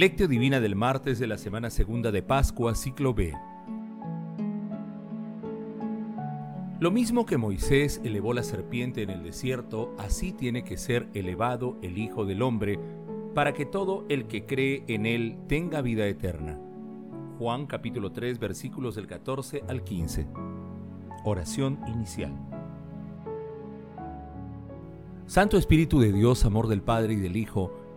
Lectio Divina del martes de la semana segunda de Pascua, ciclo B. Lo mismo que Moisés elevó la serpiente en el desierto, así tiene que ser elevado el Hijo del Hombre, para que todo el que cree en él tenga vida eterna. Juan capítulo 3 versículos del 14 al 15. Oración inicial. Santo Espíritu de Dios, amor del Padre y del Hijo,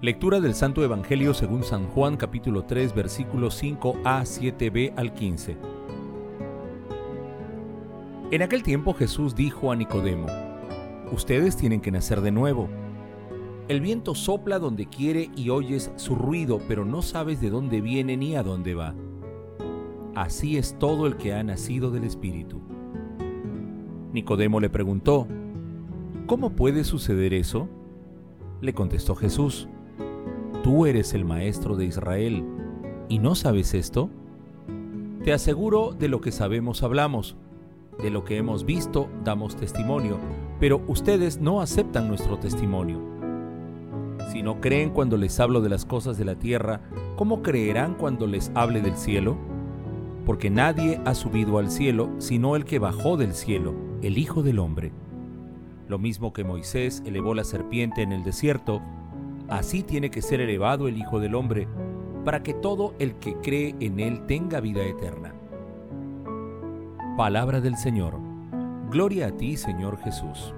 Lectura del Santo Evangelio según San Juan capítulo 3 versículos 5 a 7b al 15. En aquel tiempo Jesús dijo a Nicodemo, Ustedes tienen que nacer de nuevo. El viento sopla donde quiere y oyes su ruido, pero no sabes de dónde viene ni a dónde va. Así es todo el que ha nacido del Espíritu. Nicodemo le preguntó, ¿Cómo puede suceder eso? Le contestó Jesús, tú eres el maestro de Israel y no sabes esto? Te aseguro de lo que sabemos hablamos, de lo que hemos visto damos testimonio, pero ustedes no aceptan nuestro testimonio. Si no creen cuando les hablo de las cosas de la tierra, ¿cómo creerán cuando les hable del cielo? Porque nadie ha subido al cielo sino el que bajó del cielo, el Hijo del Hombre. Lo mismo que Moisés elevó la serpiente en el desierto, Así tiene que ser elevado el Hijo del Hombre, para que todo el que cree en Él tenga vida eterna. Palabra del Señor. Gloria a ti, Señor Jesús.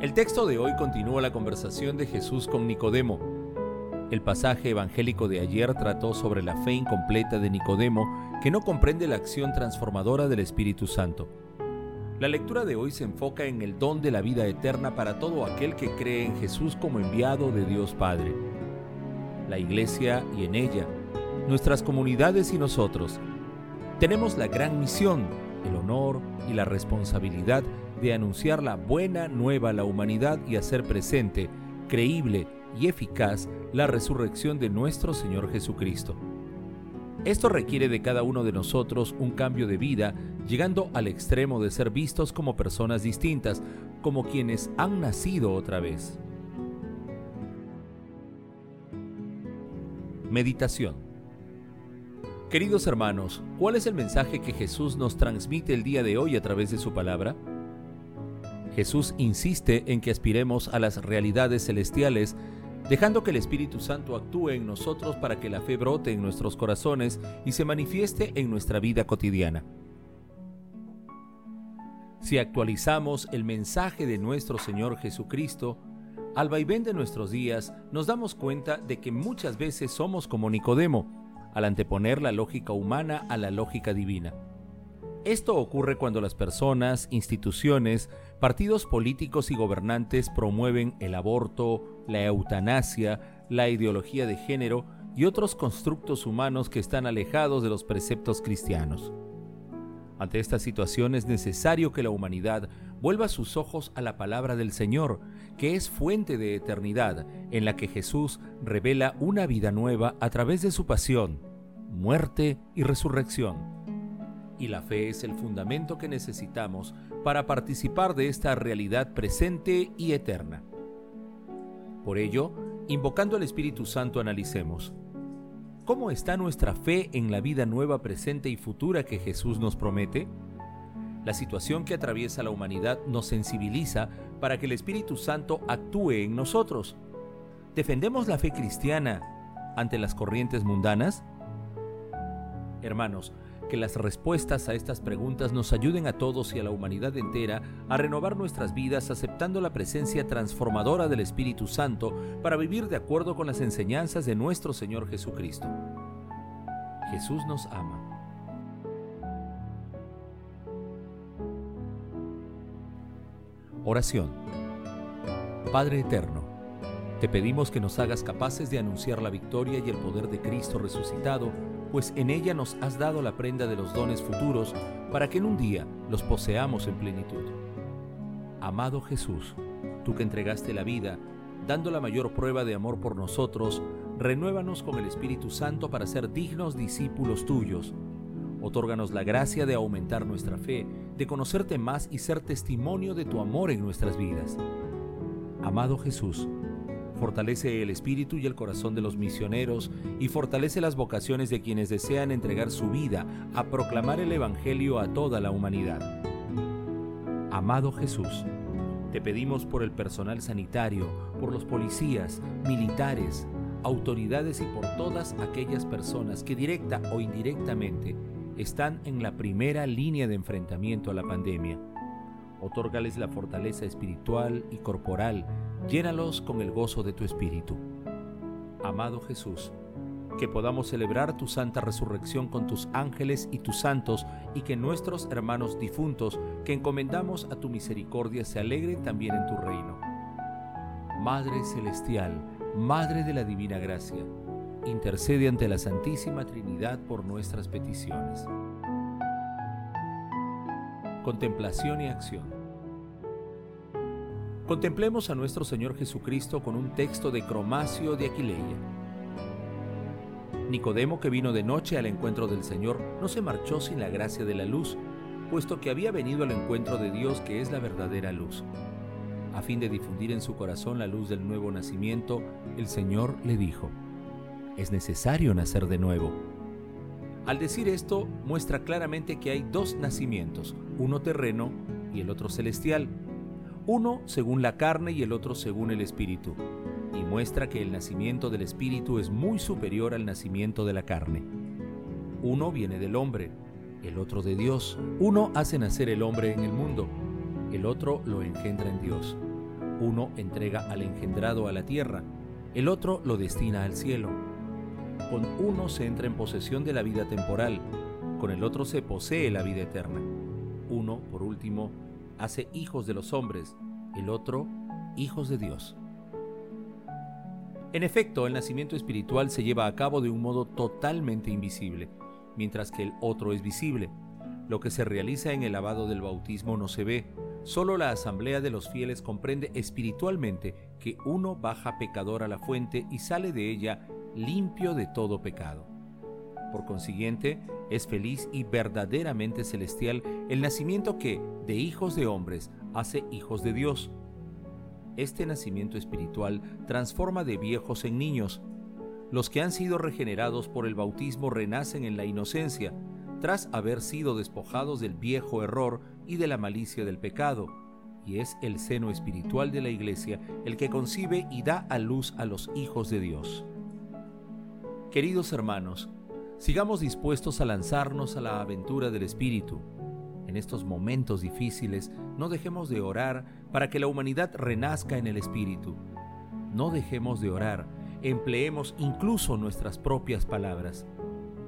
El texto de hoy continúa la conversación de Jesús con Nicodemo, el pasaje evangélico de ayer trató sobre la fe incompleta de Nicodemo, que no comprende la acción transformadora del Espíritu Santo. La lectura de hoy se enfoca en el don de la vida eterna para todo aquel que cree en Jesús como enviado de Dios Padre. La Iglesia y en ella, nuestras comunidades y nosotros, tenemos la gran misión, el honor y la responsabilidad de anunciar la buena nueva a la humanidad y hacer presente, creíble y eficaz la resurrección de nuestro Señor Jesucristo. Esto requiere de cada uno de nosotros un cambio de vida, llegando al extremo de ser vistos como personas distintas, como quienes han nacido otra vez. Meditación Queridos hermanos, ¿cuál es el mensaje que Jesús nos transmite el día de hoy a través de su palabra? Jesús insiste en que aspiremos a las realidades celestiales dejando que el Espíritu Santo actúe en nosotros para que la fe brote en nuestros corazones y se manifieste en nuestra vida cotidiana. Si actualizamos el mensaje de nuestro Señor Jesucristo, al vaivén de nuestros días nos damos cuenta de que muchas veces somos como Nicodemo, al anteponer la lógica humana a la lógica divina. Esto ocurre cuando las personas, instituciones, partidos políticos y gobernantes promueven el aborto, la eutanasia, la ideología de género y otros constructos humanos que están alejados de los preceptos cristianos. Ante esta situación es necesario que la humanidad vuelva sus ojos a la palabra del Señor, que es fuente de eternidad, en la que Jesús revela una vida nueva a través de su pasión, muerte y resurrección y la fe es el fundamento que necesitamos para participar de esta realidad presente y eterna. Por ello, invocando al Espíritu Santo, analicemos. ¿Cómo está nuestra fe en la vida nueva presente y futura que Jesús nos promete? La situación que atraviesa la humanidad nos sensibiliza para que el Espíritu Santo actúe en nosotros. ¿Defendemos la fe cristiana ante las corrientes mundanas? Hermanos, que las respuestas a estas preguntas nos ayuden a todos y a la humanidad entera a renovar nuestras vidas aceptando la presencia transformadora del Espíritu Santo para vivir de acuerdo con las enseñanzas de nuestro Señor Jesucristo. Jesús nos ama. Oración. Padre Eterno, Te pedimos que nos hagas capaces de anunciar la victoria y el poder de Cristo resucitado, pues en ella nos has dado la prenda de los dones futuros para que en un día los poseamos en plenitud. Amado Jesús, tú que entregaste la vida, dando la mayor prueba de amor por nosotros, renuévanos con el Espíritu Santo para ser dignos discípulos tuyos. Otórganos la gracia de aumentar nuestra fe, de conocerte más y ser testimonio de tu amor en nuestras vidas. Amado Jesús, fortalece el espíritu y el corazón de los misioneros y fortalece las vocaciones de quienes desean entregar su vida a proclamar el Evangelio a toda la humanidad. Amado Jesús, te pedimos por el personal sanitario, por los policías, militares, autoridades y por todas aquellas personas que directa o indirectamente están en la primera línea de enfrentamiento a la pandemia. Otórgales la fortaleza espiritual y corporal, llénalos con el gozo de tu espíritu. Amado Jesús, que podamos celebrar tu santa resurrección con tus ángeles y tus santos, y que nuestros hermanos difuntos, que encomendamos a tu misericordia, se alegren también en tu reino. Madre Celestial, Madre de la Divina Gracia, intercede ante la Santísima Trinidad por nuestras peticiones. Contemplación y acción. Contemplemos a nuestro Señor Jesucristo con un texto de Cromacio de Aquileia Nicodemo, que vino de noche al encuentro del Señor, no se marchó sin la gracia de la luz, puesto que había venido al encuentro de Dios, que es la verdadera luz. A fin de difundir en su corazón la luz del nuevo nacimiento, el Señor le dijo, es necesario nacer de nuevo. Al decir esto, muestra claramente que hay dos nacimientos, uno terreno y el otro celestial, uno según la carne y el otro según el espíritu y muestra que el nacimiento del Espíritu es muy superior al nacimiento de la carne. Uno viene del hombre, el otro de Dios. Uno hace nacer el hombre en el mundo, el otro lo engendra en Dios. Uno entrega al engendrado a la tierra, el otro lo destina al cielo. Con uno se entra en posesión de la vida temporal, con el otro se posee la vida eterna. Uno, por último, hace hijos de los hombres, el otro hijos de Dios. En efecto, el nacimiento espiritual se lleva a cabo de un modo totalmente invisible, mientras que el otro es visible. Lo que se realiza en el lavado del bautismo no se ve, solo la asamblea de los fieles comprende espiritualmente que uno baja pecador a la fuente y sale de ella limpio de todo pecado. Por consiguiente, es feliz y verdaderamente celestial el nacimiento que, de hijos de hombres, hace hijos de Dios este nacimiento espiritual transforma de viejos en niños. Los que han sido regenerados por el bautismo renacen en la inocencia, tras haber sido despojados del viejo error y de la malicia del pecado, y es el seno espiritual de la Iglesia el que concibe y da a luz a los hijos de Dios. Queridos hermanos, sigamos dispuestos a lanzarnos a la aventura del Espíritu en estos momentos difíciles, no dejemos de orar para que la humanidad renazca en el Espíritu. No dejemos de orar, empleemos incluso nuestras propias palabras.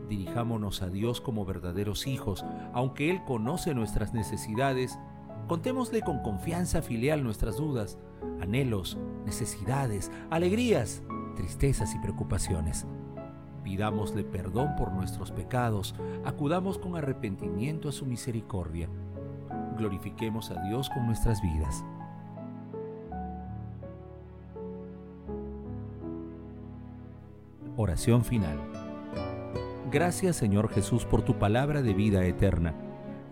Dirijámonos a Dios como verdaderos hijos, aunque Él conoce nuestras necesidades. Contémosle con confianza filial nuestras dudas, anhelos, necesidades, alegrías, tristezas y preocupaciones. Pidámosle perdón por nuestros pecados, acudamos con arrepentimiento a su misericordia. Glorifiquemos a Dios con nuestras vidas. Oración final. Gracias Señor Jesús por tu palabra de vida eterna.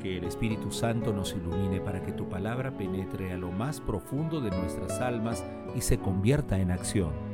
Que el Espíritu Santo nos ilumine para que tu palabra penetre a lo más profundo de nuestras almas y se convierta en acción